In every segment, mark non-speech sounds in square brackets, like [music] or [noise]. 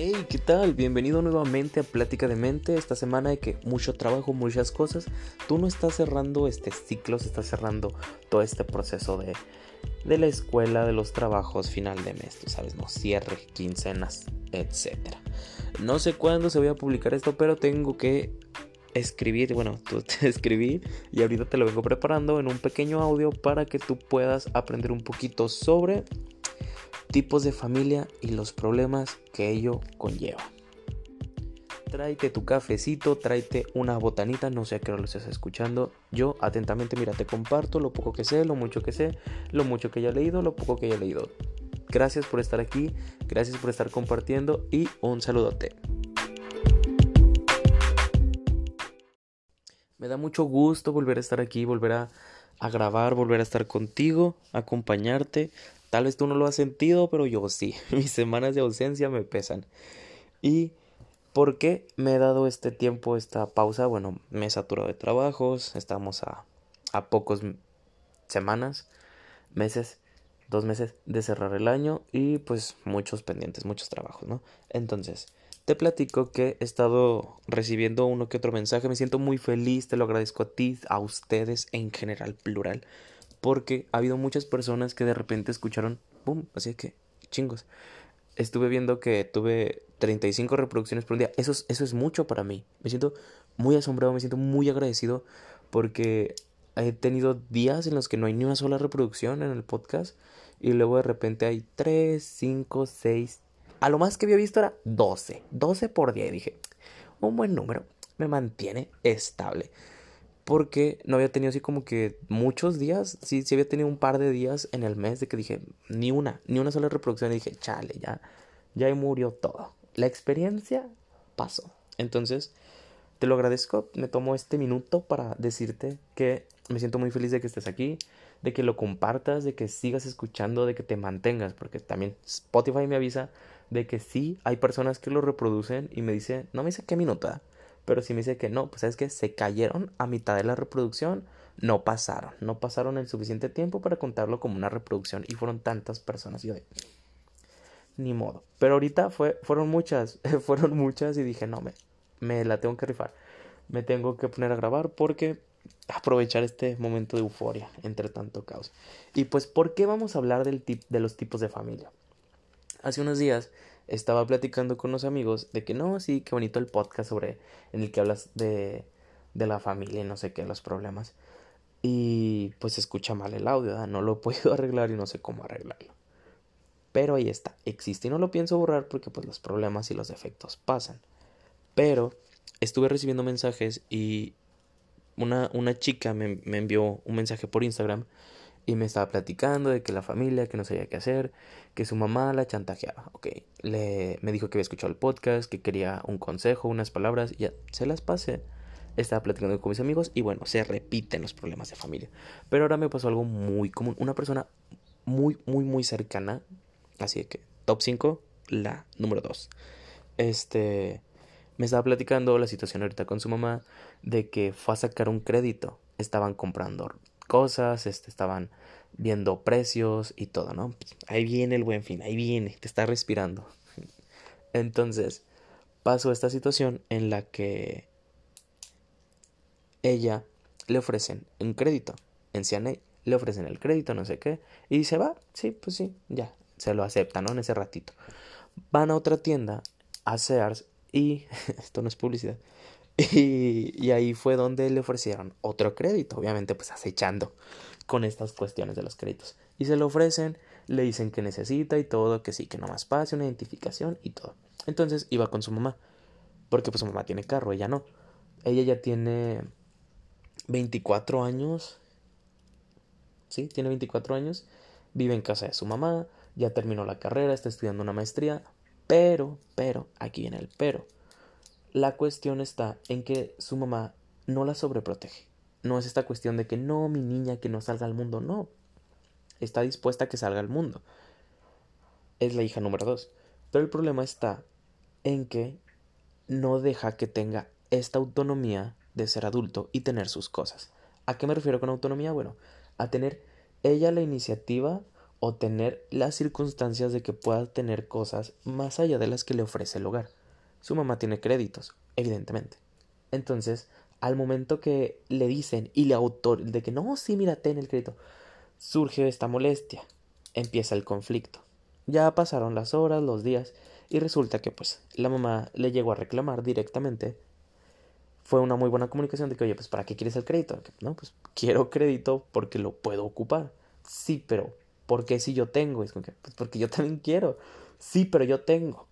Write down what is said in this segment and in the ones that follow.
Hey, ¿qué tal? Bienvenido nuevamente a Plática de Mente. Esta semana hay que mucho trabajo, muchas cosas. Tú no estás cerrando este ciclo, se está cerrando todo este proceso de, de la escuela, de los trabajos, final de mes, tú sabes, no cierre, quincenas, etc. No sé cuándo se voy a publicar esto, pero tengo que escribir, bueno, [laughs] tú te escribí y ahorita te lo vengo preparando en un pequeño audio para que tú puedas aprender un poquito sobre tipos de familia y los problemas que ello conlleva. Tráete tu cafecito, tráete una botanita, no sé a qué hora lo estés escuchando. Yo atentamente, mira, te comparto lo poco que sé, lo mucho que sé, lo mucho que haya leído, lo poco que haya leído. Gracias por estar aquí, gracias por estar compartiendo y un saludote. Me da mucho gusto volver a estar aquí, volver a grabar, volver a estar contigo, acompañarte, Tal vez tú no lo has sentido, pero yo sí. [laughs] Mis semanas de ausencia me pesan. ¿Y por qué me he dado este tiempo, esta pausa? Bueno, me he saturado de trabajos, estamos a, a pocos semanas, meses, dos meses de cerrar el año y pues muchos pendientes, muchos trabajos, ¿no? Entonces, te platico que he estado recibiendo uno que otro mensaje, me siento muy feliz, te lo agradezco a ti, a ustedes en general, plural porque ha habido muchas personas que de repente escucharon, ¡pum! Así que, chingos. Estuve viendo que tuve 35 reproducciones por un día. Eso es, eso es mucho para mí. Me siento muy asombrado, me siento muy agradecido porque he tenido días en los que no hay ni una sola reproducción en el podcast y luego de repente hay 3, 5, 6. A lo más que había visto era 12. 12 por día y dije, un buen número, me mantiene estable porque no había tenido así como que muchos días, sí, sí había tenido un par de días en el mes de que dije, ni una, ni una sola reproducción, y dije, chale, ya, ya murió todo. La experiencia pasó. Entonces, te lo agradezco, me tomo este minuto para decirte que me siento muy feliz de que estés aquí, de que lo compartas, de que sigas escuchando, de que te mantengas, porque también Spotify me avisa de que sí hay personas que lo reproducen y me dice, no me dice qué minuto, pero si me dice que no, pues es que se cayeron a mitad de la reproducción, no pasaron, no pasaron el suficiente tiempo para contarlo como una reproducción y fueron tantas personas. Yo de, ni modo. Pero ahorita fue, fueron muchas, [laughs] fueron muchas y dije, no, me, me la tengo que rifar. Me tengo que poner a grabar porque aprovechar este momento de euforia entre tanto caos. Y pues, ¿por qué vamos a hablar del tip, de los tipos de familia? Hace unos días estaba platicando con unos amigos de que no, sí, qué bonito el podcast sobre en el que hablas de, de la familia y no sé qué, los problemas. Y pues escucha mal el audio, no lo [laughs] puedo arreglar y no sé cómo arreglarlo. Pero ahí está, existe y no lo pienso borrar porque pues los problemas y los defectos pasan. Pero estuve recibiendo mensajes y una, una chica me, me envió un mensaje por Instagram y me estaba platicando de que la familia, que no sabía qué hacer, que su mamá la chantajeaba. Le, me dijo que había escuchado el podcast, que quería un consejo, unas palabras, y ya se las pasé. Estaba platicando con mis amigos y bueno, se repiten los problemas de familia. Pero ahora me pasó algo muy común. Una persona muy, muy, muy cercana. Así que, top 5, la número 2. Este, me estaba platicando la situación ahorita con su mamá de que fue a sacar un crédito. Estaban comprando cosas, este, estaban viendo precios y todo, ¿no? ahí viene el buen fin, ahí viene, te está respirando. Entonces, pasó esta situación en la que ella le ofrecen un crédito en CNA, le ofrecen el crédito, no sé qué, y dice, va, sí, pues sí, ya, se lo acepta, ¿no? En ese ratito. Van a otra tienda, a Sears, y [laughs] esto no es publicidad, y, ahí fue donde le ofrecieron otro crédito, obviamente pues acechando con estas cuestiones de los créditos. Y se lo ofrecen, le dicen que necesita y todo, que sí, que no más pase, una identificación y todo. Entonces iba con su mamá, porque pues su mamá tiene carro, ella no. Ella ya tiene 24 años, sí, tiene 24 años, vive en casa de su mamá, ya terminó la carrera, está estudiando una maestría, pero, pero, aquí viene el pero la cuestión está en que su mamá no la sobreprotege. No es esta cuestión de que no, mi niña, que no salga al mundo. No. Está dispuesta a que salga al mundo. Es la hija número dos. Pero el problema está en que no deja que tenga esta autonomía de ser adulto y tener sus cosas. ¿A qué me refiero con autonomía? Bueno, a tener ella la iniciativa o tener las circunstancias de que pueda tener cosas más allá de las que le ofrece el hogar. Su mamá tiene créditos, evidentemente. Entonces, al momento que le dicen y le autor de que no, sí, mira, ten el crédito, surge esta molestia, empieza el conflicto. Ya pasaron las horas, los días, y resulta que pues la mamá le llegó a reclamar directamente. Fue una muy buena comunicación de que, oye, pues ¿para qué quieres el crédito? No, pues quiero crédito porque lo puedo ocupar. Sí, pero ¿por qué si yo tengo? Es como que, pues porque yo también quiero. Sí, pero yo tengo.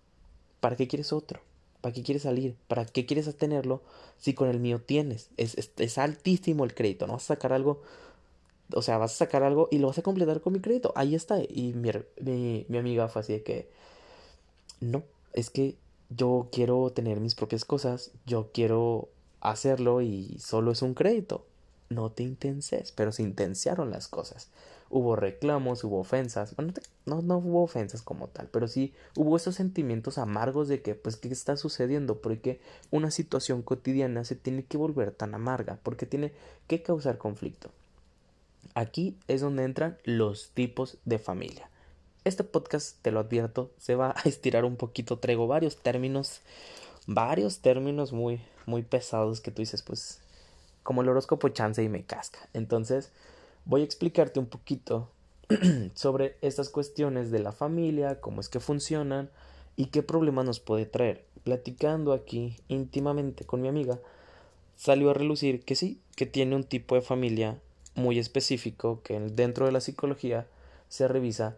¿Para qué quieres otro? ¿Para qué quieres salir? ¿Para qué quieres tenerlo si con el mío tienes? Es, es, altísimo el crédito. No vas a sacar algo. O sea, vas a sacar algo y lo vas a completar con mi crédito. Ahí está. Y mi, mi, mi amiga fue así de que. No, es que yo quiero tener mis propias cosas. Yo quiero hacerlo y solo es un crédito. No te intenses, pero se intensiaron las cosas hubo reclamos, hubo ofensas, bueno, no, no hubo ofensas como tal, pero sí hubo esos sentimientos amargos de que, pues, ¿qué está sucediendo? Porque una situación cotidiana se tiene que volver tan amarga, porque tiene que causar conflicto. Aquí es donde entran los tipos de familia. Este podcast, te lo advierto, se va a [laughs] estirar un poquito, traigo varios términos, varios términos muy, muy pesados que tú dices, pues, como el horóscopo chance y me casca. Entonces, voy a explicarte un poquito [clears throat] sobre estas cuestiones de la familia, cómo es que funcionan y qué problemas nos puede traer. Platicando aquí íntimamente con mi amiga, salió a relucir que sí, que tiene un tipo de familia muy específico que dentro de la psicología se revisa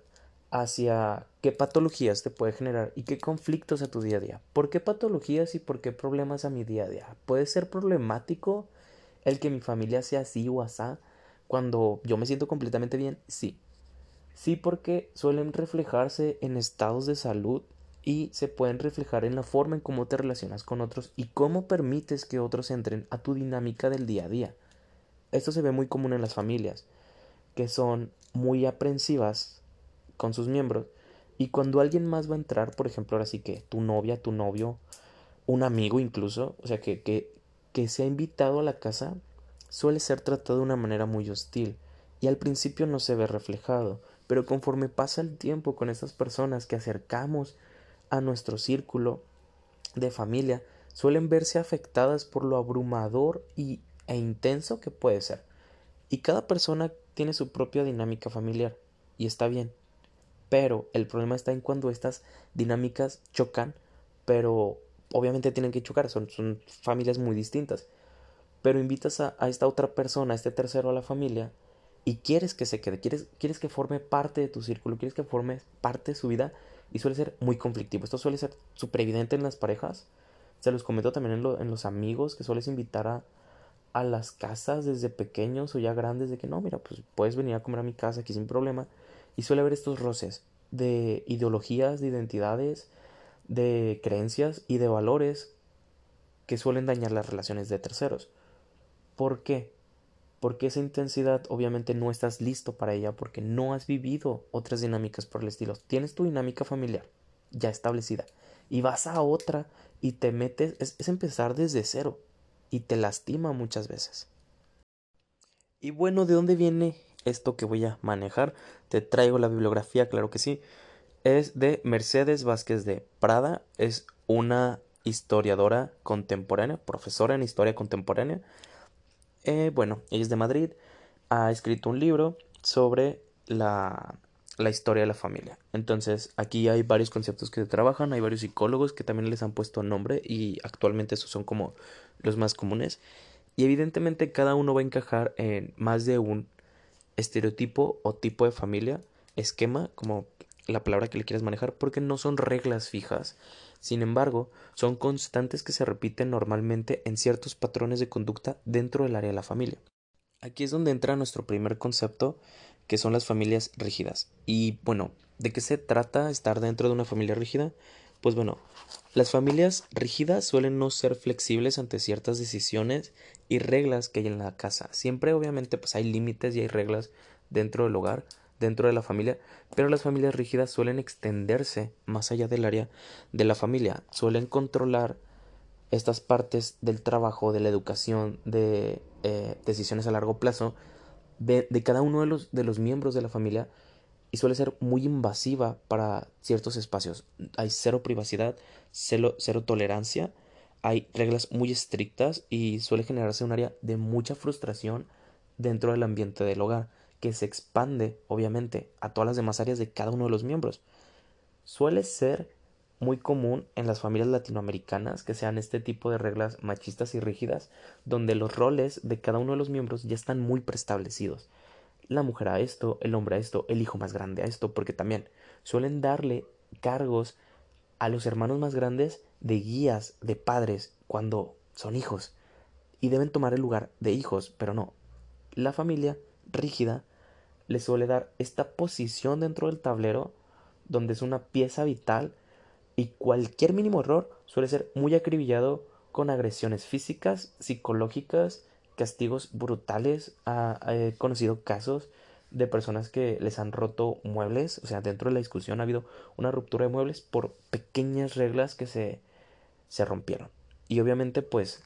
hacia qué patologías te puede generar y qué conflictos a tu día a día. ¿Por qué patologías y por qué problemas a mi día a día? ¿Puede ser problemático el que mi familia sea así o asá? Cuando yo me siento completamente bien, sí. Sí porque suelen reflejarse en estados de salud y se pueden reflejar en la forma en cómo te relacionas con otros y cómo permites que otros entren a tu dinámica del día a día. Esto se ve muy común en las familias, que son muy aprensivas con sus miembros y cuando alguien más va a entrar, por ejemplo, ahora sí que tu novia, tu novio, un amigo incluso, o sea, que, que, que se ha invitado a la casa, suele ser tratado de una manera muy hostil y al principio no se ve reflejado, pero conforme pasa el tiempo con estas personas que acercamos a nuestro círculo de familia, suelen verse afectadas por lo abrumador y, e intenso que puede ser. Y cada persona tiene su propia dinámica familiar, y está bien. Pero el problema está en cuando estas dinámicas chocan, pero obviamente tienen que chocar, son, son familias muy distintas pero invitas a, esta otra persona, a este tercero a la familia, y quieres que se quede, quieres, quieres que forme parte de tu círculo, quieres que forme parte de su vida, y suele ser muy conflictivo. Esto suele ser súper evidente en las parejas. Se los comento también en, los amigos, que sueles invitar a, a las casas desde pequeños o ya grandes, de que no, mira, pues puedes venir a comer a mi casa aquí sin problema. Y suele haber estos roces de ideologías, de identidades, de creencias y de valores que suelen dañar las relaciones de terceros. ¿Por qué? Porque esa intensidad obviamente no estás listo para ella porque no has vivido otras dinámicas por el estilo. Tienes tu dinámica familiar ya establecida y vas a otra y te metes, es, empezar desde cero y te lastima muchas veces. Y bueno, ¿de dónde viene esto que voy a manejar? Te traigo la bibliografía, claro que sí. Es de Mercedes Vázquez de Prada, es una historiadora contemporánea, profesora en historia contemporánea eh, bueno, ella es de Madrid, ha escrito un libro sobre la, la historia de la familia. Entonces, aquí hay varios conceptos que se trabajan, hay varios psicólogos que también les han puesto nombre y actualmente esos son como los más comunes. Y evidentemente cada uno va a encajar en más de un estereotipo o tipo de familia, esquema, como la palabra que le quieras manejar, porque no son reglas fijas, sin embargo, son constantes que se repiten normalmente en ciertos patrones de conducta dentro del área de la familia. Aquí es donde entra nuestro primer concepto, que son las familias rígidas. Y bueno, ¿de qué se trata estar dentro de una familia rígida? Pues bueno, las familias rígidas suelen no ser flexibles ante ciertas decisiones y reglas que hay en la casa. Siempre obviamente pues hay límites y hay reglas dentro del hogar, dentro de la familia, pero las familias rígidas suelen extenderse más allá del área de la familia, suelen controlar estas partes del trabajo, de la educación, de eh, decisiones a largo plazo de, cada uno de los, de los miembros de la familia y suele ser muy invasiva para ciertos espacios. Hay cero privacidad, cero tolerancia, hay reglas muy estrictas y suele generarse un área de mucha frustración dentro del ambiente del hogar, que se expande, obviamente, a todas las demás áreas de cada uno de los miembros. Suele ser muy común en las familias latinoamericanas que sean este tipo de reglas machistas y rígidas, donde los roles de cada uno de los miembros ya están muy preestablecidos. La mujer a esto, el hombre a esto, el hijo más grande a esto, porque también suelen darle cargos a los hermanos más grandes de guías, de padres, cuando son hijos, y deben tomar el lugar de hijos, pero no. La familia rígida le suele dar esta posición dentro del tablero, donde es una pieza vital y cualquier mínimo error suele ser muy acribillado con agresiones físicas, psicológicas, castigos brutales. he conocido casos de personas que les han roto muebles, o sea, dentro de la discusión ha habido una ruptura de muebles por pequeñas reglas que se, se rompieron. Y obviamente, pues,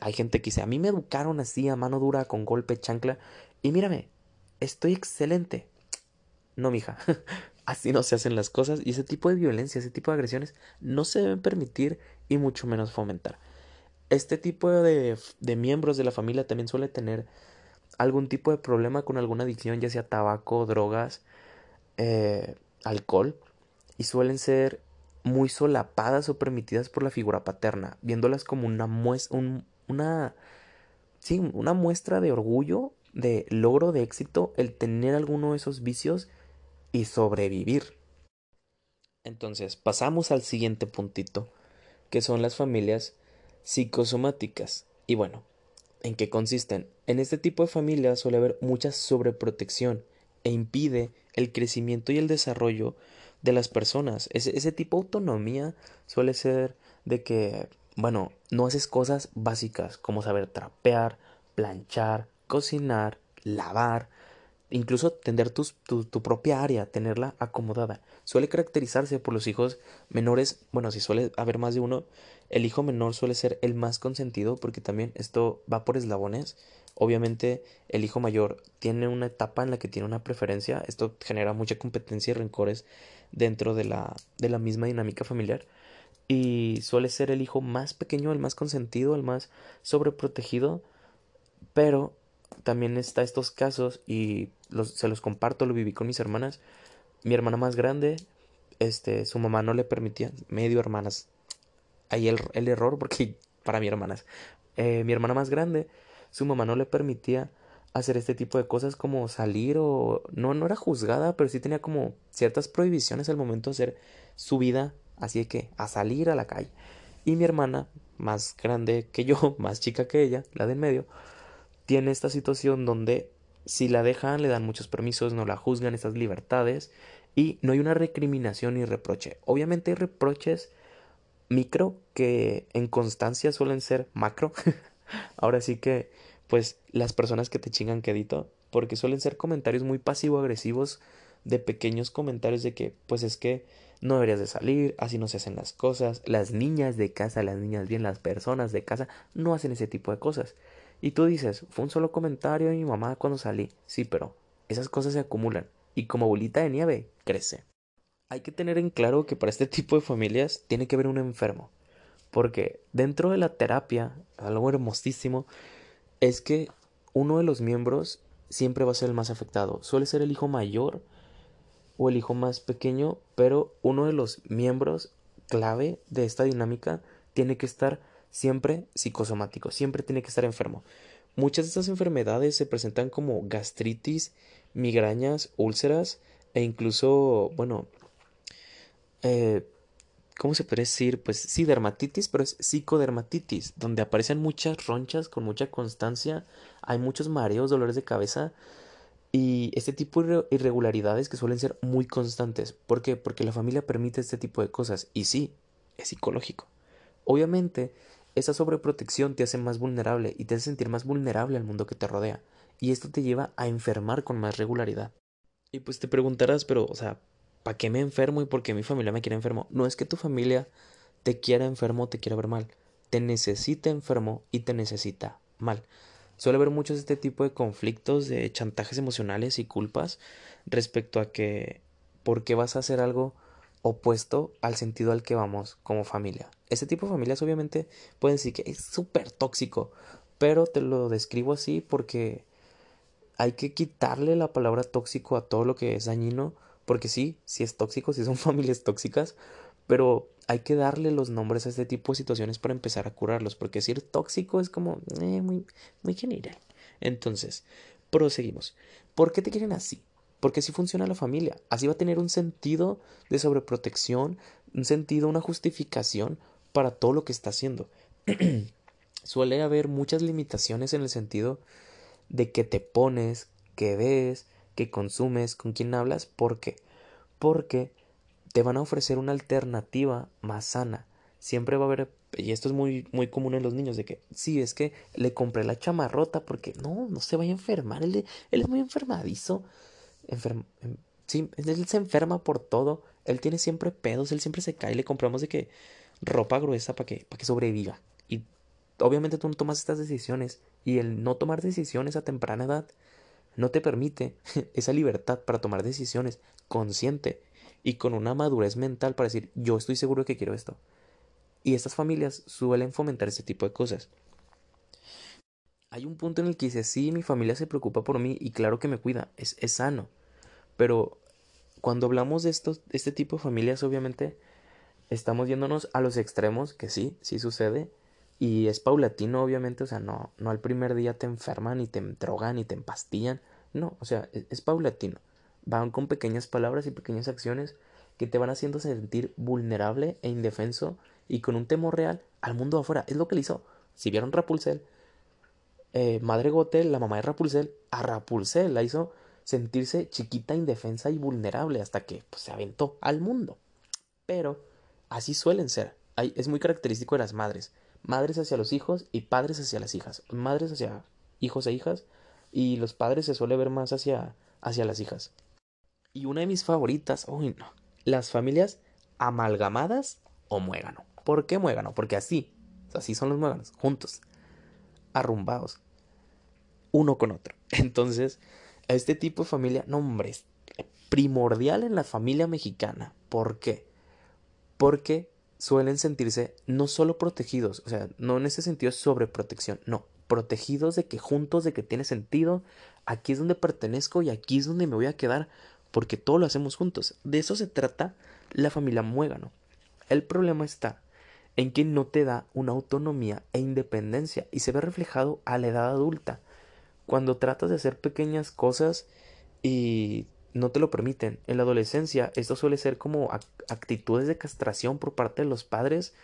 hay gente que dice, a mí me educaron así, a mano dura, con golpe, chancla, y mírame, estoy excelente. No, mija, [laughs] Así no se hacen las cosas y ese tipo de violencia, ese tipo de agresiones no se deben permitir y mucho menos fomentar. Este tipo de, de miembros de la familia también suele tener algún tipo de problema con alguna adicción, ya sea tabaco, drogas, eh, alcohol, y suelen ser muy solapadas o permitidas por la figura paterna, viéndolas como una muestra, una, sí, una muestra de orgullo, de logro, de éxito, el tener alguno de esos vicios y sobrevivir. Entonces, pasamos al siguiente puntito, que son las familias psicosomáticas. Y bueno, ¿en qué consisten? En este tipo de familias suele haber mucha sobreprotección e impide el crecimiento y el desarrollo de las personas. Ese, ese tipo de autonomía suele ser de que, bueno, no haces cosas básicas como saber trapear, planchar, cocinar, lavar, incluso tener tu, tu, propia área, tenerla acomodada. Suele caracterizarse por los hijos menores, bueno, si suele haber más de uno, el hijo menor suele ser el más consentido porque también esto va por eslabones. Obviamente el hijo mayor tiene una etapa en la que tiene una preferencia, esto genera mucha competencia y rencores dentro de la, de la misma dinámica familiar y suele ser el hijo más pequeño, el más consentido, el más sobreprotegido, pero también está estos casos y se los comparto, lo viví con mis hermanas. Mi hermana más grande, este, su mamá no le permitía, medio hermanas. Ahí el, el error, porque [laughs] para mi hermanas. Eh, mi hermana más grande, su mamá no le permitía hacer este tipo de cosas como salir o no no era juzgada pero sí tenía como ciertas prohibiciones al momento de hacer su vida así que a salir a la calle y mi hermana más grande que yo [laughs] más chica que ella la de en medio tiene esta situación donde si la dejan le dan muchos permisos, no la juzgan estas libertades y no hay una recriminación ni reproche. Obviamente hay reproches micro que en constancia suelen ser macro. [laughs] Ahora sí que pues las personas que te chingan quedito porque suelen ser comentarios muy pasivo-agresivos de pequeños comentarios de que pues es que no deberías de salir, así no se hacen las cosas, las niñas de casa, las niñas bien, las personas de casa no hacen ese tipo de cosas. Y tú dices, fue un solo comentario de mi mamá cuando salí. Sí, pero esas cosas se acumulan y como bolita de nieve crece. Hay que tener en claro que para este tipo de familias tiene que haber un enfermo. Porque dentro de la terapia, algo hermosísimo, es que uno de los miembros siempre va a ser el más afectado. Suele ser el hijo mayor o el hijo más pequeño, pero uno de los miembros clave de esta dinámica tiene que estar siempre psicosomático, siempre tiene que estar enfermo. Muchas de estas enfermedades se presentan como gastritis, migrañas, úlceras e incluso, bueno, eh, ¿cómo se puede decir? Pues sí, dermatitis, pero es psicodermatitis, donde aparecen muchas ronchas con mucha constancia, hay muchos mareos, dolores de cabeza y este tipo de irregularidades que suelen ser muy constantes. ¿Por qué? Porque la familia permite este tipo de cosas y sí, es psicológico. Obviamente, esa sobreprotección te hace más vulnerable y te hace sentir más vulnerable al mundo que te rodea. Y esto te lleva a enfermar con más regularidad. Y pues te preguntarás, pero, o sea, ¿para qué me enfermo y por qué mi familia me quiere enfermo? No es que tu familia te quiera enfermo o te quiera ver mal. Te necesita enfermo y te necesita mal. Suele haber muchos este tipo de conflictos, de chantajes emocionales y culpas respecto a que ¿por qué vas a hacer algo opuesto al sentido al que vamos como familia? Ese tipo de familias obviamente pueden decir que es súper tóxico, pero te lo describo así porque hay que quitarle la palabra tóxico a todo lo que es dañino, porque sí, sí es tóxico, sí son [laughs] familias tóxicas, pero hay que darle los nombres a este tipo de situaciones para empezar a curarlos, porque decir tóxico es como eh, muy, muy general. Entonces, proseguimos. ¿Por qué te quieren así? Porque así funciona la familia. Así va a tener un sentido de sobreprotección, un sentido, una justificación para todo lo que está haciendo. [clears throat] Suele haber muchas limitaciones en el sentido de que te pones, que ves, que consumes, con quién hablas. ¿Por qué? Porque te van a ofrecer una alternativa más sana. Siempre va a haber, y esto es muy, muy común en los niños, de que, sí, es que le compré la chamarrota porque no, no se vaya a enfermar, él, él es muy enfermadizo. Em, sí, él se enferma por todo, él tiene siempre pedos, él siempre se cae, le compramos de que ropa gruesa para que, para que sobreviva. Y obviamente tú no tomas estas decisiones y el no tomar decisiones a temprana edad no te permite [laughs] esa libertad para tomar decisiones consciente y con una madurez mental para decir yo estoy seguro que quiero esto. Y estas familias suelen fomentar ese tipo de cosas. Hay un punto en el que dice, sí, mi familia se preocupa por mí y claro que me cuida, es, es sano. Pero cuando hablamos de estos, este tipo de familias, obviamente estamos yéndonos a los extremos, que sí, sí sucede, y es paulatino, obviamente, o sea, no, no al primer día te enferman, y te drogan, y te empastillan, no, o sea, es paulatino van con pequeñas palabras y pequeñas acciones que te van haciendo sentir vulnerable e indefenso y con un temor real al mundo afuera. Es lo que le hizo. Si vieron Rapulcel, eh, Madre Gotel, la mamá de Rapulcel, a Rapulcel la hizo sentirse chiquita, indefensa y vulnerable hasta que pues, se aventó al mundo. Pero así suelen ser. es muy característico de las madres. Madres hacia los hijos y padres hacia las hijas. Madres hacia hijos e hijas y los padres se suele ver más hacia, hacia las hijas. Y una de mis favoritas, uy no, las familias amalgamadas o muégano. ¿Por qué muégano? Porque así, así son los muéganos, juntos, arrumbados, uno con otro. [laughs] Entonces, este tipo de familia, no hombre, es primordial en la familia mexicana. ¿Por qué? Porque suelen sentirse no solo protegidos, o sea, no en ese sentido sobreprotección, no, protegidos de que juntos, de que tiene sentido, aquí es donde pertenezco y aquí es donde me voy a quedar porque todo lo hacemos juntos. De eso se trata la familia muégano. El problema está en que no te da una autonomía e independencia y se ve reflejado a la edad adulta. Cuando tratas de hacer pequeñas cosas y no te lo permiten. En la adolescencia esto suele ser como actitudes de castración por parte de los padres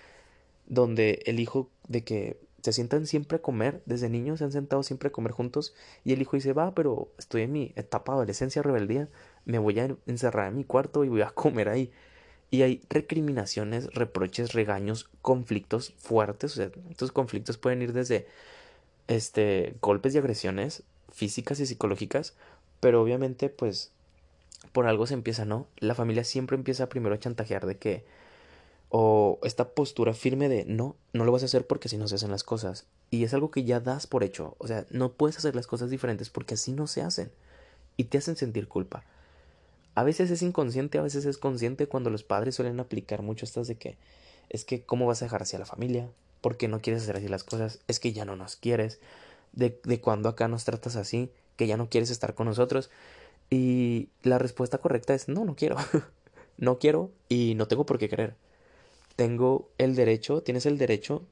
donde el hijo de que se sientan siempre a comer, desde niños se han sentado siempre a comer juntos y el hijo dice, va, pero estoy en mi etapa de adolescencia, rebeldía, me voy a encerrar en mi cuarto y voy a comer ahí. Y hay recriminaciones, reproches, regaños, conflictos fuertes. O sea, estos conflictos pueden ir desde este, golpes y agresiones físicas y psicológicas, pero obviamente pues por algo se empieza, ¿no? La familia siempre empieza primero a chantajear de que o esta postura firme de no, no lo vas a hacer porque así no se hacen las cosas. Y es algo que ya das por hecho. O sea, no puedes hacer las cosas diferentes porque así no se hacen. Y te hacen sentir culpa. A veces es inconsciente, a veces es consciente cuando los padres suelen aplicar mucho estas de que es que cómo vas a dejar hacia la familia, porque no quieres hacer así las cosas, es que ya no nos quieres, de, de cuando acá nos tratas así, que ya no quieres estar con nosotros. Y la respuesta correcta es no, no quiero. [laughs] no quiero y no tengo por qué querer tengo el derecho, tienes el derecho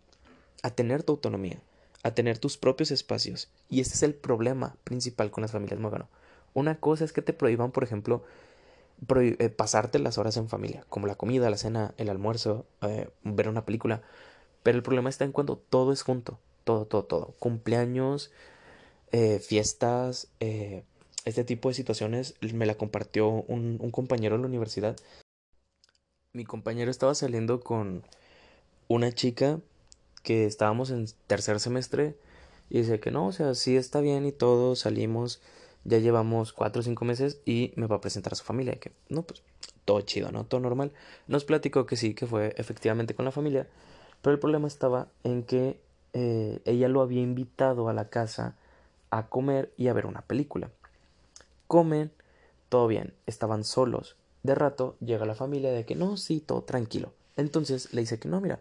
a tener tu autonomía, a tener tus propios espacios. Y este es el problema principal con las familias Mogano. Una cosa es que te prohíban, por ejemplo, eh, pasarte las horas en familia, como la comida, la cena, el almuerzo, eh, ver una película. Pero el problema está en cuando todo es junto, todo, todo, todo. Cumpleaños, eh, fiestas, este tipo de situaciones me la compartió un, compañero en la universidad mi compañero estaba saliendo con una chica que estábamos en tercer semestre y dice que no, o sea, sí está bien y todo, salimos, ya llevamos cuatro o cinco meses y me va a presentar a su familia, que no, pues todo chido, ¿no? Todo normal. Nos platicó que sí, que fue efectivamente con la familia, pero el problema estaba en que eh, ella lo había invitado a la casa a comer y a ver una película. Comen, todo bien, estaban solos de rato llega la familia de que no, sí, todo tranquilo. Entonces le dice que no, mira,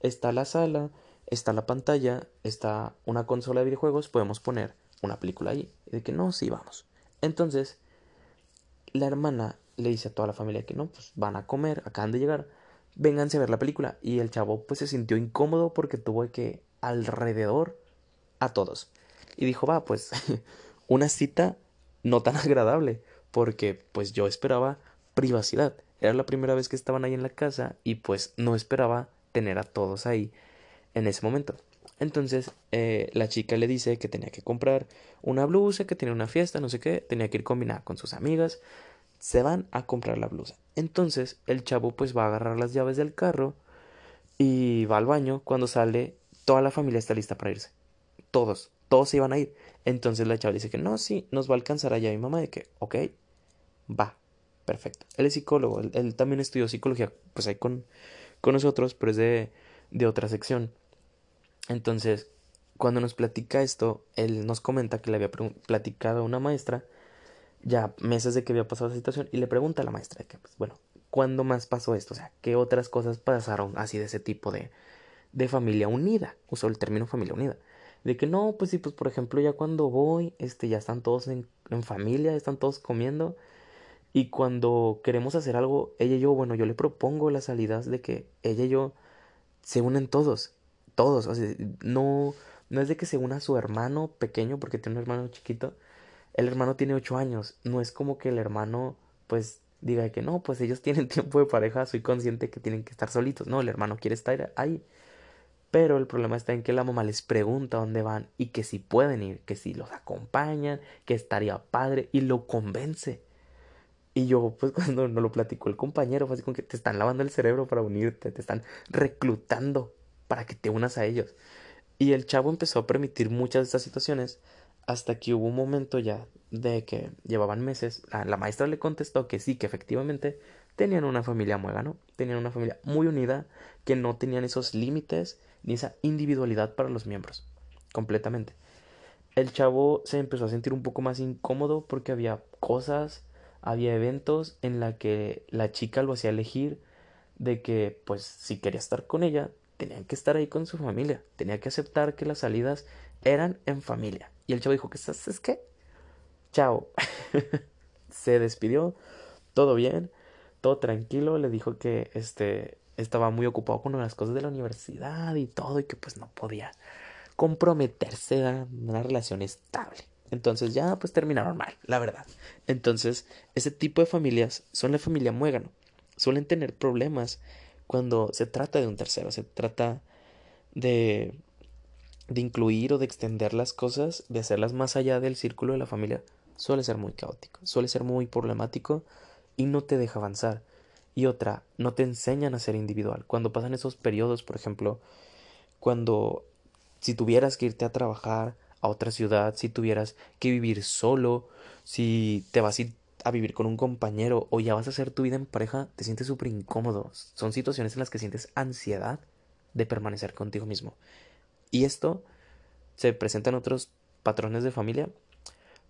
está la sala, está la pantalla, está una consola de videojuegos, podemos poner una película ahí. Y de que no, sí, vamos. Entonces, la hermana le dice a toda la familia que no, pues van a comer, acaban de llegar, vénganse a ver la película. Y el chavo pues se sintió incómodo porque tuvo que alrededor a todos. Y dijo, va, pues [laughs] una cita no tan [laughs] agradable, porque pues yo esperaba privacidad. Era la primera vez que estaban ahí en la casa y pues no esperaba tener a todos ahí en ese momento. Entonces eh, la chica le dice que tenía que comprar una blusa, que tenía una fiesta, no sé qué, tenía que ir combinada con sus amigas. Se van a comprar la blusa. Entonces el chavo pues va a agarrar las llaves del carro y va al baño. Cuando sale, toda la familia está lista para irse. Todos, todos se iban a ir. Entonces la chava dice que no, sí, nos va a alcanzar allá mi mamá de que, ok, va, perfecto. Él es psicólogo, él, también estudió psicología, pues ahí con, con nosotros, pero es de, de otra sección. Entonces, cuando nos platica esto, él nos comenta que le había platicado a una maestra ya meses de que había pasado esa situación y le pregunta a la maestra que, pues, bueno, ¿cuándo más pasó esto? O sea, ¿qué otras cosas pasaron así de ese tipo de, de familia unida? Usó el término familia unida. De que no, pues sí, pues por ejemplo, ya cuando voy, este, ya están todos en, en familia, están todos comiendo. Y cuando queremos hacer algo, ella y yo, bueno, yo le propongo las salidas de que ella y yo se unen todos todos, o sea, no, no es de que se una su hermano pequeño porque tiene un hermano chiquito, el hermano tiene ocho años, no es como que el hermano pues diga que no, pues ellos [laughs] tienen tiempo de pareja, soy consciente que tienen que estar solitos, no, el hermano quiere estar ahí. Pero el problema está en que la mamá les pregunta dónde van y que si pueden ir, que si los acompañan, que estaría padre y lo convence. Y yo, pues [laughs] cuando no lo platicó el compañero, fue así como que te están lavando el cerebro para unirte, te están reclutando para que te unas a ellos. Y el chavo empezó a permitir muchas de estas situaciones hasta que hubo un momento ya de que llevaban meses. La, maestra le contestó que sí, que efectivamente tenían una familia ¿no? tenían una familia muy unida, que no tenían esos límites ni esa individualidad para los miembros, completamente. El chavo se empezó a sentir un poco más incómodo porque había cosas, había eventos en la que la chica lo hacía elegir de que pues si quería estar con ella tenían que estar ahí con su familia, tenía que aceptar que las salidas eran en familia. Y el chavo dijo, ¿qué? ¿Es qué? Chao. [laughs] Se despidió, todo bien, todo tranquilo, le dijo que este estaba muy ocupado con las cosas de la universidad y todo y que pues no podía comprometerse a una relación estable. Entonces ya pues terminaron mal, la verdad. Entonces, ese tipo de familias son la familia muégano. Suelen tener problemas cuando se trata de un tercero, se trata de, de incluir o de extender las cosas, de hacerlas más allá del círculo de la familia, suele ser muy caótico, suele ser muy problemático y no te deja avanzar. Y otra, no te enseñan a ser individual. Cuando pasan esos periodos, por ejemplo, cuando si tuvieras que irte a trabajar a otra ciudad, si tuvieras que vivir solo, si te vas a ir a vivir con un compañero o ya vas a hacer tu vida en pareja, te sientes súper incómodo. Son situaciones en las que sientes ansiedad de permanecer contigo mismo. Y esto se presenta en otros patrones de familia,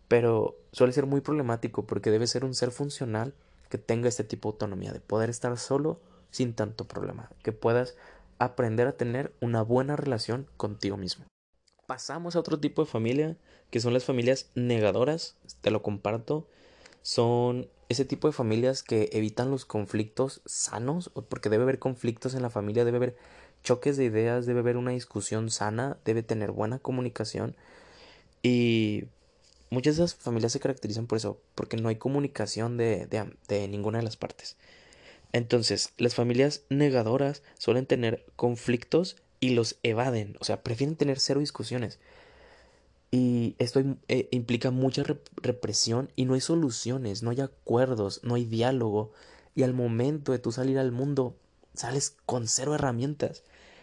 pero suele ser muy problemático porque debe ser un ser funcional que tenga este tipo de autonomía, de poder estar solo sin tanto problema, que puedas aprender a tener una buena relación contigo mismo. Pasamos a otro tipo de familia, que son las familias negadoras, te lo comparto, son ese tipo de familias que evitan los conflictos sanos, porque debe haber conflictos en la familia, debe haber choques de ideas, debe haber una discusión sana, debe tener buena comunicación y muchas de esas familias se caracterizan por eso, porque no hay comunicación de, de, de ninguna de las partes. Entonces, las familias negadoras suelen tener conflictos y los evaden, o sea, prefieren tener cero discusiones. Y esto eh, implica mucha represión y no hay soluciones, no hay acuerdos, no hay diálogo. Y al momento de tú salir al mundo, sales con cero herramientas.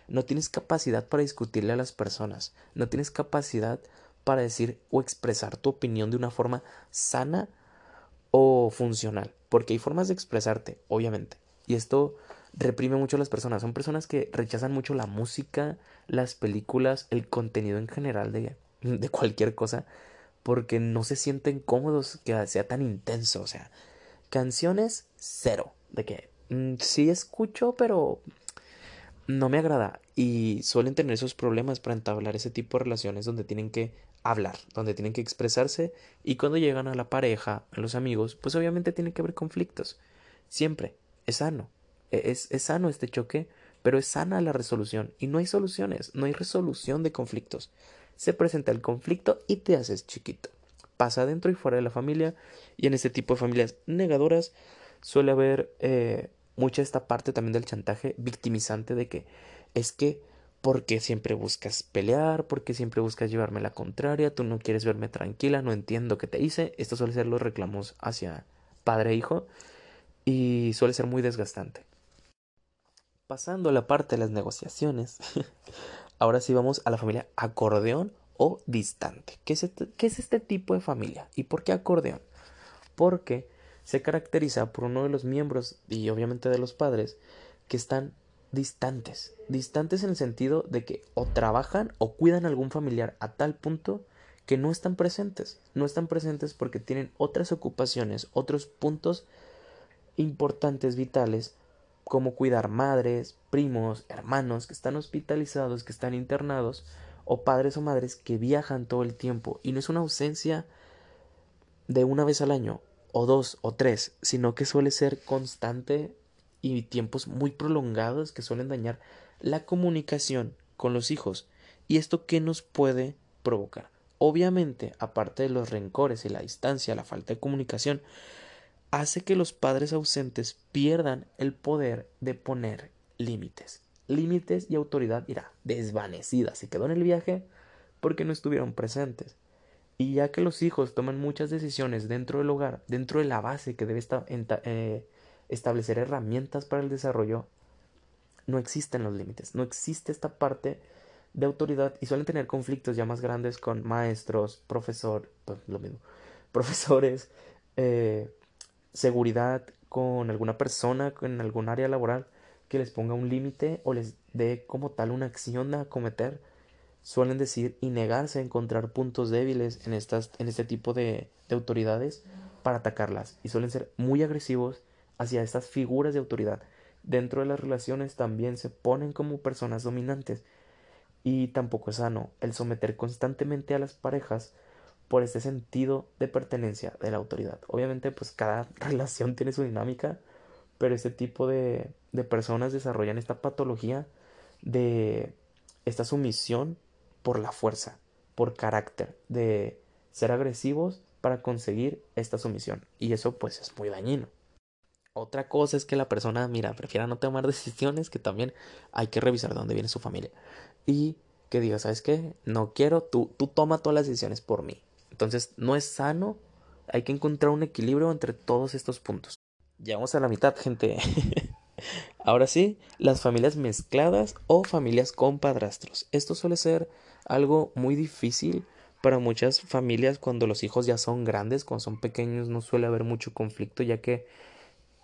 No tienes capacidad para discutirle a las personas. No tienes capacidad para decir o expresar tu opinión de una forma sana o funcional. Porque hay formas de expresarte, obviamente. Y esto reprime mucho a las personas. Son personas que rechazan mucho la música, las películas, el contenido en general de de cualquier cosa porque no se sienten cómodos que sea tan intenso, o sea, Canciones, cero. De que mm, sí escucho, pero no me agrada. Y suelen tener esos problemas para entablar ese tipo de relaciones donde tienen que hablar, donde tienen que expresarse. Y cuando llegan a la pareja, a los amigos, pues obviamente tiene que haber conflictos. Siempre. Es sano. E-, es, es sano este choque, pero es sana la resolución. Y no hay soluciones, no hay resolución de conflictos. Se presenta el conflicto y te haces chiquito pasa dentro y fuera de la familia y en este tipo de familias negadoras suele haber eh, mucha esta parte también del chantaje victimizante de que es que porque siempre buscas pelear, porque siempre buscas llevarme la contraria, tú no quieres verme tranquila, no entiendo qué te hice. Esto suele ser los reclamos hacia padre e hijo y suele ser muy desgastante. Pasando a la parte de las negociaciones, [laughs] ahora sí vamos a la familia acordeón o distante. ¿Qué es, este, ¿Qué es este tipo de familia? ¿Y por qué acordeón? Porque se caracteriza por uno de los miembros y obviamente de los padres que están distantes. Distantes en el sentido de que o trabajan o cuidan a algún familiar a tal punto que no están presentes. No están presentes porque tienen otras ocupaciones, otros puntos importantes, vitales, como cuidar madres, primos, hermanos que están hospitalizados, que están internados o padres o madres que viajan todo el tiempo y no es una ausencia de una vez al año o dos o tres, sino que suele ser constante y tiempos muy prolongados que suelen dañar la comunicación con los hijos. ¿Y esto qué nos puede provocar? Obviamente, aparte de los rencores y la distancia, la falta de comunicación, hace que los padres ausentes pierdan el poder de poner límites límites y autoridad irá desvanecida. Se quedó en el viaje porque no estuvieron presentes. Y ya que los hijos toman muchas decisiones dentro del hogar, dentro de la base que debe eh, establecer herramientas para el desarrollo, no existen los límites, no existe esta parte de autoridad y suelen tener conflictos ya más grandes con maestros, profesor, pues, lo mismo, [laughs] profesores, eh, seguridad con alguna persona en algún área laboral que les ponga un límite o les dé como tal una acción a cometer, suelen decir y negarse a encontrar puntos débiles en, estas, en este tipo de, de autoridades para atacarlas y suelen ser muy agresivos hacia estas figuras de autoridad. Dentro de las relaciones también se ponen como personas dominantes y tampoco es sano el someter constantemente a las parejas por este sentido de pertenencia de la autoridad. Obviamente pues cada [laughs] relación tiene su dinámica, pero este tipo de personas desarrollan esta patología de esta sumisión por la fuerza, por carácter, de ser agresivos para conseguir esta sumisión. Y eso pues es muy dañino. Otra cosa es que la persona, mira, prefiera no tomar [laughs] decisiones, que también hay que revisar de dónde viene su familia. Y que diga, ¿sabes qué? No quiero, tú, tú toma todas las decisiones por mí. Entonces, no es sano, hay que encontrar un equilibrio entre todos estos puntos. Llegamos a la mitad, gente. [laughs] Ahora sí, las familias mezcladas o familias con padrastros. Esto suele ser algo muy difícil para muchas familias cuando los hijos ya son grandes, cuando son pequeños no suele haber mucho conflicto ya que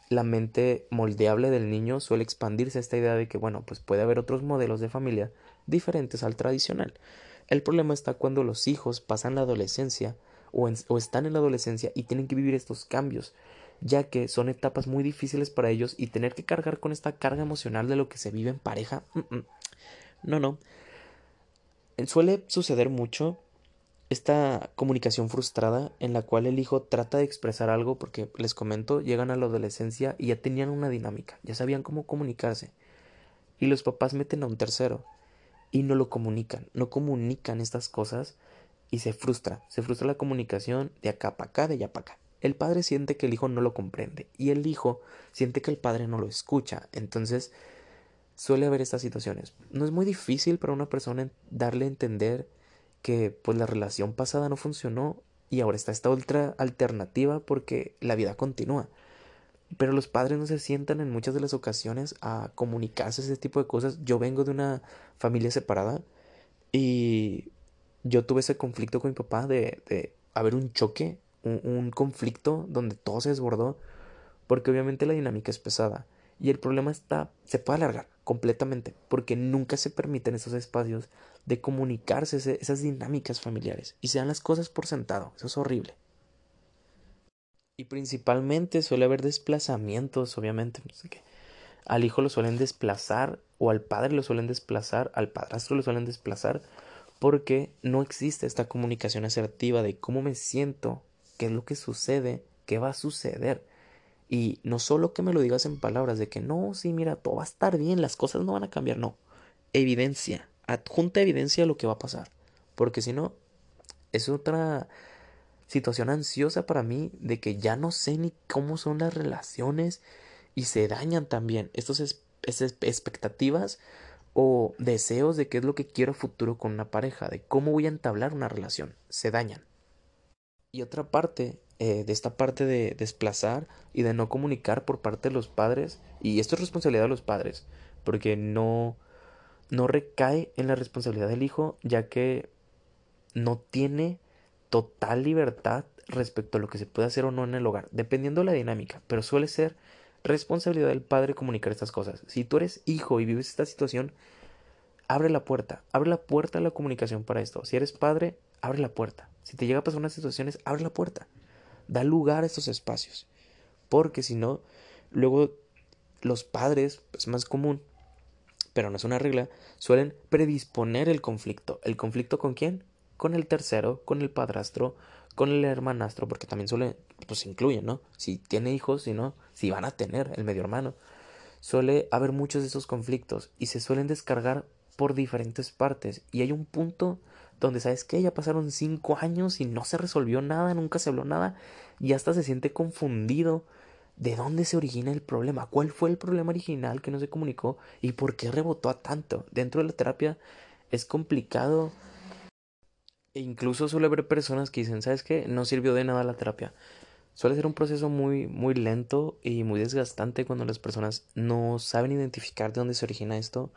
la mente moldeable del niño suele expandirse esta idea de que bueno, pues puede haber otros modelos de familia diferentes al tradicional. El problema está cuando los hijos pasan la adolescencia o, o están en la adolescencia y tienen que vivir estos cambios ya que son etapas muy difíciles para ellos y tener que cargar con esta carga emocional de lo que se vive en pareja. Mm, mm. No, no. Suele suceder mucho esta comunicación frustrada en la cual el hijo trata de expresar algo porque les comento, llegan a la adolescencia y ya tenían una dinámica, ya sabían cómo comunicarse. Y los papás meten a un tercero y no lo comunican, no comunican estas cosas y se frustra, se frustra la comunicación de acá para acá, de allá para acá. El padre siente que el hijo no lo comprende y el hijo siente que el padre no lo escucha. Entonces suele haber estas situaciones. No es muy difícil para una persona darle a entender que pues la relación pasada no funcionó y ahora está esta otra alternativa porque la vida continúa. Pero los padres no se sientan en muchas de las ocasiones a comunicarse ese tipo de cosas. Yo vengo de una familia separada y yo tuve ese conflicto con mi papá de, de haber un choque un, conflicto donde todo se desbordó, porque obviamente la dinámica es pesada. Y el problema está, se puede alargar completamente, porque nunca se permiten esos espacios de comunicarse esas dinámicas familiares y se dan las cosas por sentado. Eso es horrible. Y principalmente suele haber desplazamientos, obviamente. Al hijo lo suelen desplazar o al padre lo suelen desplazar, al padrastro lo suelen desplazar porque no existe esta comunicación asertiva de cómo me siento, qué es lo que sucede, qué va a suceder. Y no solo que me lo digas en palabras de que no, sí, mira, todo va a estar bien, las cosas no van a cambiar, no. Evidencia, adjunta evidencia de lo que va a pasar. Porque si no, es otra situación ansiosa para mí de que ya no sé ni cómo son las relaciones y se dañan también estas expectativas o deseos de qué es lo que quiero futuro con una pareja, de cómo voy a entablar una relación, se dañan. Y otra parte eh, de esta parte de desplazar y de no comunicar por parte de los padres, y esto es responsabilidad de los padres, porque no, no recae en la responsabilidad del hijo, ya que no tiene total libertad respecto a lo que se puede hacer o no en el hogar, dependiendo de la dinámica, pero suele ser responsabilidad del padre comunicar estas cosas. Si tú eres hijo y vives esta situación, abre la puerta, abre la puerta a la comunicación para esto. Si eres padre, abre la puerta. Si te llega a pasar unas situaciones, abre la puerta. Da lugar a estos espacios. Porque si no, luego los padres, es más común, pero no es una regla, suelen predisponer el conflicto. ¿El conflicto con quién? Con el tercero, con el padrastro, con el hermanastro, porque también suele, pues incluye, ¿no? Si tiene hijos, si no, si van a tener el medio hermano. Suele haber muchos de esos conflictos y se suelen descargar por diferentes partes. Y hay un punto donde, ¿sabes que Ya pasaron cinco años y no se resolvió nada, nunca se habló nada, y hasta se siente confundido de dónde se origina el problema, cuál fue el problema original que no se comunicó y por qué rebotó a tanto. Dentro de la terapia es complicado e incluso suele haber personas que dicen, ¿sabes qué? No sirvió de nada la terapia. Suele ser un proceso muy, muy lento y muy desgastante cuando las personas no saben identificar de dónde se origina esto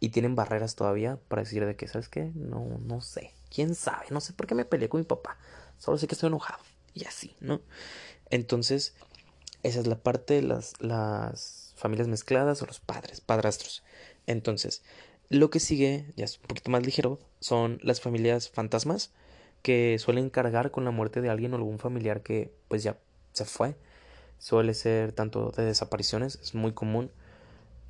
y tienen barreras todavía para decir de que, ¿sabes qué? No, no sé. ¿Quién sabe? No sé por qué me peleé con mi papá. Solo sé que estoy enojado. Y así, ¿no? Entonces, esa es la parte de las, las familias mezcladas o los padres, padrastros. Entonces, lo que sigue, ya es un poquito más ligero, son las familias fantasmas que suelen cargar con la muerte de alguien o algún familiar que pues ya se fue. Suele ser tanto de desapariciones, es muy común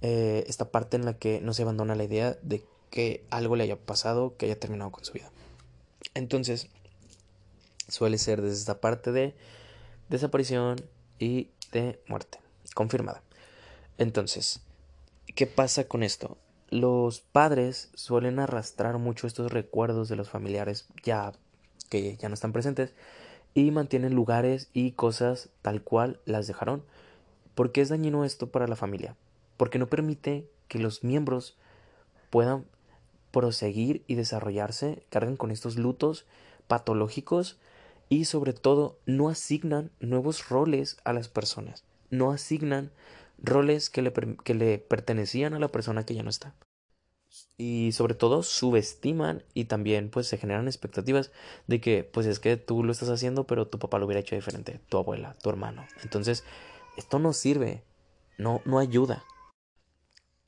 eh, esta parte en la que no se abandona la idea de que algo le haya pasado, que haya terminado con su vida. Entonces, suele ser desde esta parte de desaparición y de muerte, confirmada. Entonces, ¿qué pasa con esto? Los padres suelen arrastrar mucho estos recuerdos de los familiares ya que ya no están presentes y mantienen lugares y cosas tal cual las dejaron. ¿Por qué es dañino esto para la familia? Porque no permite que los miembros puedan proseguir y desarrollarse, cargan con estos lutos patológicos y sobre todo no asignan nuevos roles a las personas, no asignan roles que le, que le pertenecían a la persona que ya no está. Y sobre todo subestiman y también pues se generan expectativas de que pues es que tú lo estás haciendo pero tu papá lo hubiera hecho diferente, tu abuela, tu hermano. Entonces esto no sirve, no, no ayuda.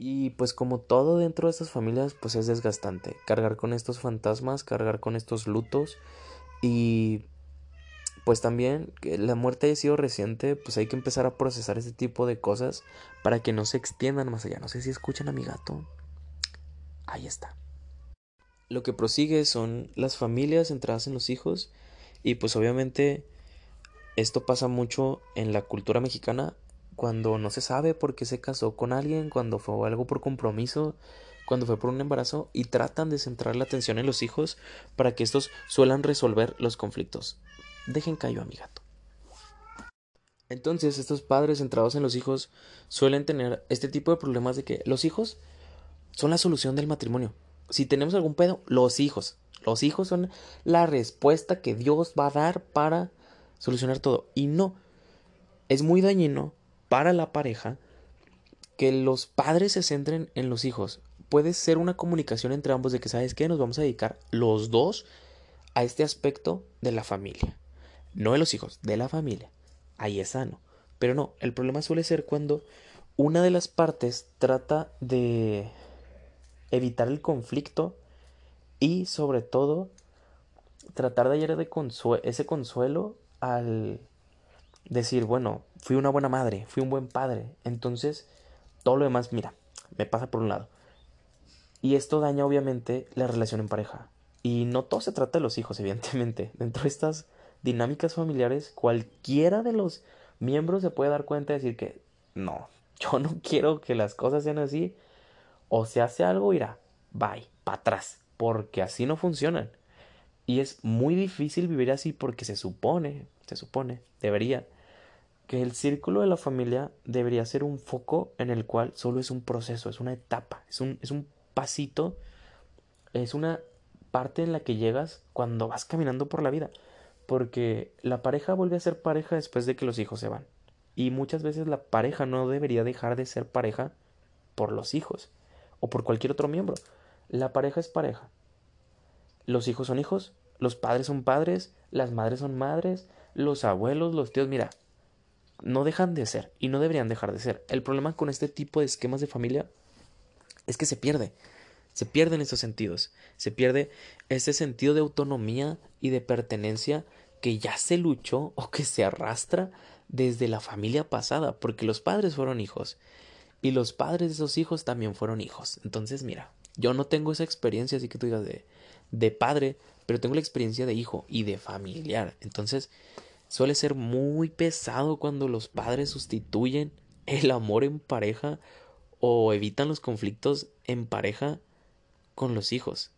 Y pues como todo dentro de estas familias pues es desgastante. Cargar con estos fantasmas, cargar con estos lutos y pues también que la muerte haya sido reciente, pues hay que empezar a procesar ese tipo de cosas para que no se extiendan más allá. No sé si escuchan a mi gato. Ahí está. Lo que prosigue son las familias centradas en los hijos y pues obviamente esto pasa mucho en la cultura mexicana cuando no se sabe por qué se casó con alguien, cuando fue algo por compromiso, cuando fue por un embarazo y tratan de centrar la atención en los hijos para que estos suelan resolver los conflictos. Dejen callo a mi gato. Entonces, estos padres centrados en los hijos suelen tener este tipo de problemas de que los hijos son la solución del matrimonio. Si tenemos algún pedo, los hijos. Los hijos son la respuesta que Dios va a dar para solucionar todo. Y no, es muy dañino para la pareja que los padres se centren en los hijos. Puede ser una comunicación entre ambos de que, ¿sabes qué? Nos vamos a dedicar los dos a este aspecto de la familia no de los hijos, de la familia. Ahí es sano. Pero no, el problema suele ser cuando una de las partes trata de evitar el conflicto y sobre todo tratar de hallar ese consuelo al decir, bueno, fui una buena madre, fui un buen padre. Entonces, todo lo demás, mira, me pasa por un lado. Y esto daña obviamente la relación en pareja. Y no todo se trata de los hijos, [laughs] evidentemente. Dentro de estas dinámicas familiares, cualquiera de los miembros se puede dar cuenta y decir que no, [laughs] yo no quiero que las cosas sean así. O se hace algo, irá, bye, para atrás. Porque así no funcionan. Y es muy difícil vivir así porque se supone, se supone, debería, que el círculo de la familia debería ser un foco en el cual solo es un proceso, es una etapa, es un, es un pasito, es una parte en la que llegas cuando vas caminando por la vida. Porque la pareja vuelve a ser pareja después de que los hijos se van. Y muchas veces la pareja no debería dejar de ser pareja por los hijos o por cualquier otro miembro. La pareja es pareja. Los hijos son hijos, los padres son padres, las madres son madres, los abuelos, los tíos, mira, no dejan de ser y no deberían dejar de ser. El problema con este tipo de esquemas de familia es que se pierde. Se pierden esos sentidos. Se pierde ese sentido de autonomía y de pertenencia que ya se luchó o que se arrastra desde la familia pasada, porque los padres fueron hijos y los padres de esos hijos también fueron hijos. Entonces, mira, yo no tengo esa experiencia, así que tú digas de, de padre, pero tengo la experiencia de hijo y de familiar. Entonces, suele ser muy pesado cuando los padres sustituyen el amor en pareja o evitan los conflictos en pareja con los hijos.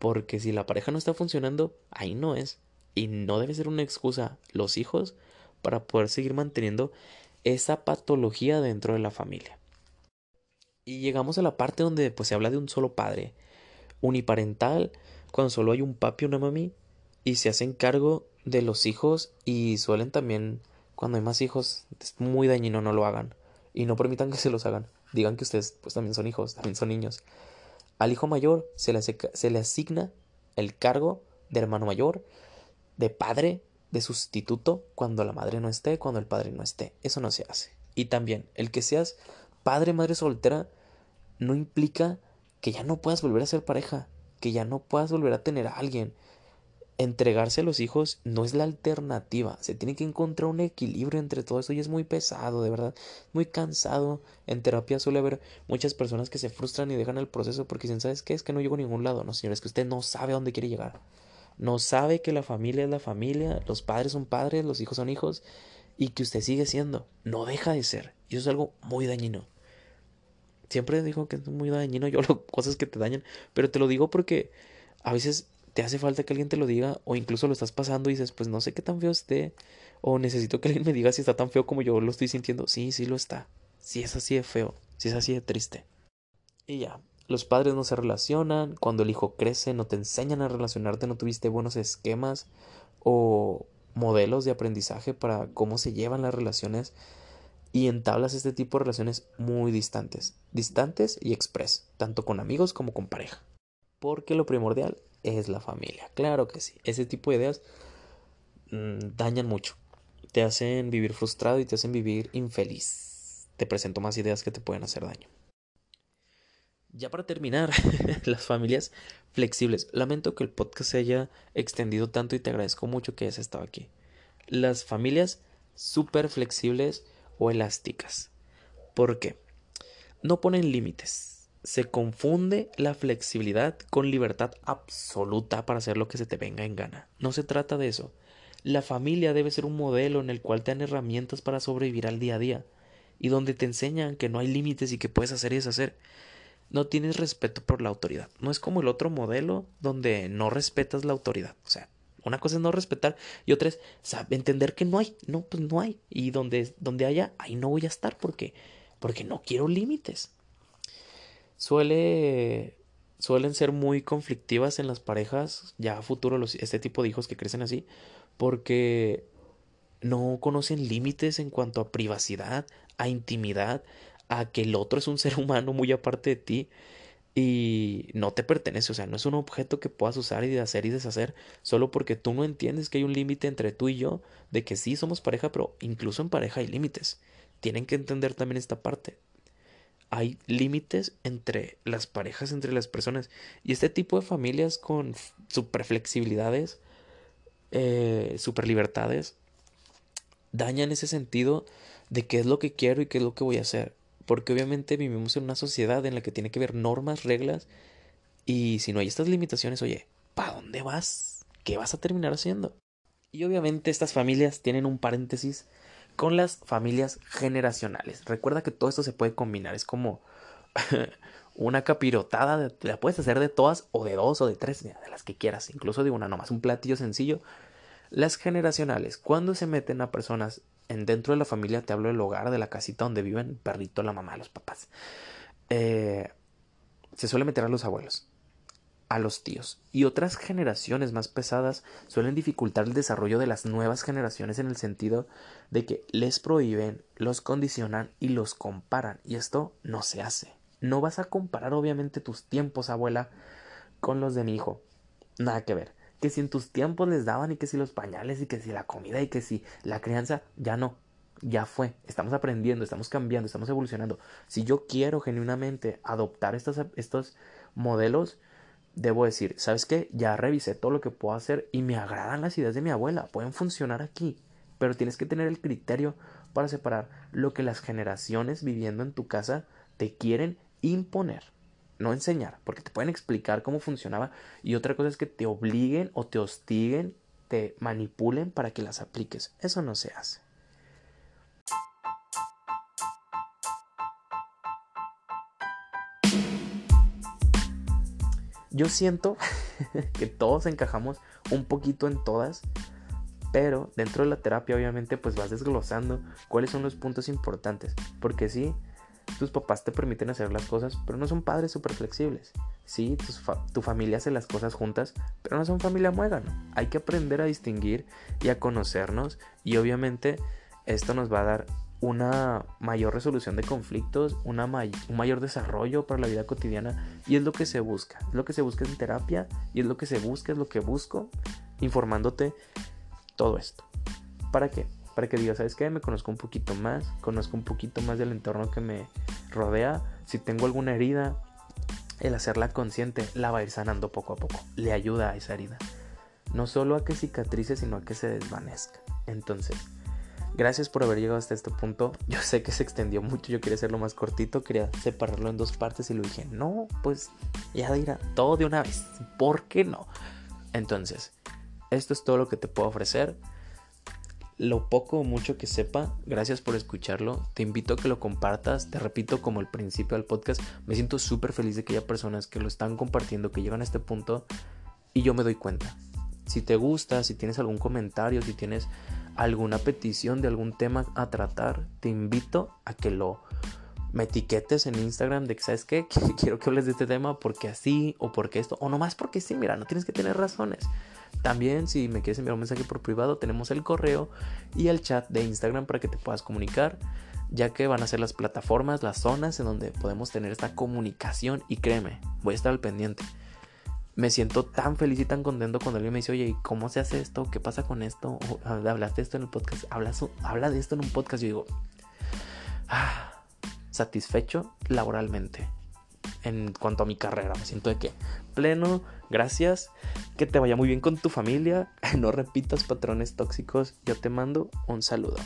Porque si la pareja no está funcionando, ahí no es. Y no debe ser una excusa los hijos para poder seguir manteniendo esa patología dentro de la familia. Y llegamos a la parte donde pues, se habla de un solo padre, uniparental, cuando solo hay un papi y una mami, y se hacen cargo de los hijos y suelen también, cuando hay más hijos, es muy dañino, no lo hagan. Y no permitan que se los hagan. Digan que ustedes pues también son hijos, también son niños. Al hijo mayor se le, se le asigna el cargo de hermano mayor, de padre, de sustituto, cuando la madre no esté, cuando el padre no esté. Eso no se hace. Y también, el que seas padre, madre soltera, no implica que ya no puedas volver a ser pareja que ya no puedas volver a tener a alguien. Entregarse a los hijos no es la alternativa. Se tiene que encontrar un equilibrio entre todo eso y es muy pesado, de verdad. Muy cansado. En terapia suele haber muchas personas que se frustran y dejan el proceso porque dicen, ¿sabes qué? Es que no llego a ningún lado. No, señor, es que usted no sabe a dónde quiere llegar. No sabe que la familia es la familia, los padres son padres, los hijos son hijos y que usted sigue siendo. No deja de ser. Y eso es algo muy dañino. Siempre digo que es muy dañino yo [laughs] lo, cosas que te dañan, pero te lo digo porque a veces te hace falta que alguien te lo diga o incluso lo estás pasando y dices, pues no sé qué tan feo esté o necesito que alguien me diga si está tan feo como yo lo estoy sintiendo. Sí, sí lo está. Si es así de feo, si es así de triste. Y ya, los padres no se relacionan, cuando el hijo crece no te enseñan a relacionarte, no tuviste buenos esquemas o modelos de aprendizaje para cómo se llevan las relaciones y entablas este tipo de relaciones muy distantes, distantes y express, tanto con amigos como con pareja. Porque lo primordial es la familia, claro que sí. Ese tipo de ideas mm, dañan mucho, te hacen vivir frustrado y te hacen vivir infeliz. Te presento más ideas que te pueden hacer daño. Ya para terminar, [laughs] las familias flexibles. Lamento que el podcast se haya extendido tanto y te agradezco mucho que hayas estado aquí. Las familias súper flexibles o elásticas. ¿Por qué? No ponen límites. Se confunde la flexibilidad con libertad absoluta para hacer lo que se te venga en gana. No se trata de eso. La familia debe ser un modelo en el cual te dan herramientas para sobrevivir al día a día y donde te enseñan que no hay límites y que puedes hacer y deshacer. No tienes respeto por la autoridad. No es como el otro modelo donde no respetas la autoridad. O sea, una cosa es no respetar y otra es entender que no hay. No, pues no hay. Y donde, donde haya, ahí no voy a estar porque, porque no quiero límites. Suele, suelen ser muy conflictivas en las parejas, ya a futuro, este tipo de hijos que crecen así, porque no conocen límites en cuanto a privacidad, a intimidad, a que el otro es un [laughs] ser humano muy aparte de ti y no te pertenece, o sea, no es un objeto que puedas usar y hacer y deshacer solo porque tú no entiendes que hay un límite entre tú y yo, de que sí somos pareja, pero incluso en pareja hay límites. Tienen que entender también esta parte. Hay límites entre las parejas, entre las personas. Y este tipo de familias con super flexibilidades, eh, super libertades, daña en ese sentido de qué es lo que quiero y qué es lo que voy a hacer. Porque obviamente vivimos en una sociedad en la que tiene que haber normas, reglas, y si no hay estas limitaciones, oye, ¿para dónde vas? ¿Qué vas a terminar haciendo? Y obviamente estas familias tienen un paréntesis con las familias generacionales. Recuerda que todo esto se puede combinar, es como [laughs] una capirotada, la puedes hacer de todas o de dos o de tres, de las que quieras, incluso de una nomás, un platillo sencillo. Las generacionales, cuando se meten a personas en dentro de la familia, te hablo del hogar, de la casita donde viven perrito, la mamá, los papás, eh, se suele meter a los abuelos, a los tíos y otras generaciones más pesadas suelen dificultar el desarrollo de las nuevas generaciones en el sentido de que les prohíben, los condicionan y los comparan y esto no se hace. No vas a comparar obviamente tus tiempos, abuela, con los de mi hijo. Nada que ver. Que si en tus tiempos les daban y que si los pañales y que si la comida y que si la crianza, ya no. Ya fue. Estamos aprendiendo, estamos cambiando, estamos evolucionando. Si yo quiero genuinamente adoptar estos, estos modelos, debo decir, ¿sabes qué? Ya revisé todo lo que puedo hacer y me agradan las ideas de mi abuela. Pueden funcionar aquí. Pero tienes que tener el criterio para separar lo que las generaciones viviendo en tu casa te quieren imponer, no enseñar, porque te pueden explicar cómo funcionaba y otra cosa es que te obliguen o te hostiguen, te manipulen para que las apliques. Eso no se hace. Yo siento [laughs] que todos encajamos un poquito en todas, pero dentro de la terapia obviamente pues vas desglosando cuáles son los puntos importantes, porque sí, tus papás te permiten hacer las cosas, pero no son padres súper flexibles. Sí, tu familia hace las cosas juntas, pero no son familia muégano. Hay que aprender a distinguir y a conocernos y obviamente esto nos va a dar una mayor resolución de conflictos, una un mayor desarrollo para la vida cotidiana y es lo que se busca. Es lo que se busca en terapia y es lo que se busca, es lo que busco informándote todo esto. ¿Para qué? para que digas, ¿sabes qué? Me conozco un poquito más, conozco un poquito más del entorno que me rodea. Si tengo alguna herida, el hacerla consciente la va a ir sanando poco a poco. Le ayuda a esa herida. No solo a que cicatrice, sino a que se desvanezca. Entonces, gracias por haber llegado hasta este punto. [laughs] Yo sé que se extendió mucho, yo quería hacerlo más cortito, quería separarlo en dos partes y lo dije, no, pues ya dirá todo de una vez. ¿Por qué no? Entonces, esto es todo lo que te puedo ofrecer lo poco o mucho que sepa, gracias por escucharlo. Te invito a que lo compartas. Te repito, como el principio del podcast, me siento súper feliz de que haya personas que lo están compartiendo, que llegan a este punto y yo me doy cuenta. Si te gusta, si tienes algún comentario, si tienes alguna petición de algún tema a tratar, te invito a que lo me etiquetes en Instagram de que, ¿sabes qué? [laughs] Quiero que hables de este tema porque así o porque esto, o nomás porque sí, mira, no tienes que tener razones. También si me quieres enviar un mensaje por privado, tenemos el correo y el chat de Instagram para que te puedas comunicar, ya que van a ser las plataformas, las zonas en donde podemos tener esta comunicación y créeme, voy a estar al pendiente. Me siento tan feliz y tan contento cuando alguien me dice, oye, ¿cómo se hace esto? ¿Qué pasa con esto? ¿Hablaste de esto en el podcast? ¿Hablas, habla de esto en un podcast? Yo digo, ah, satisfecho laboralmente en cuanto a mi carrera. Me siento de que pleno, gracias, que te vaya muy bien con tu familia, [laughs] no repitas patrones tóxicos. Yo te mando un saludo.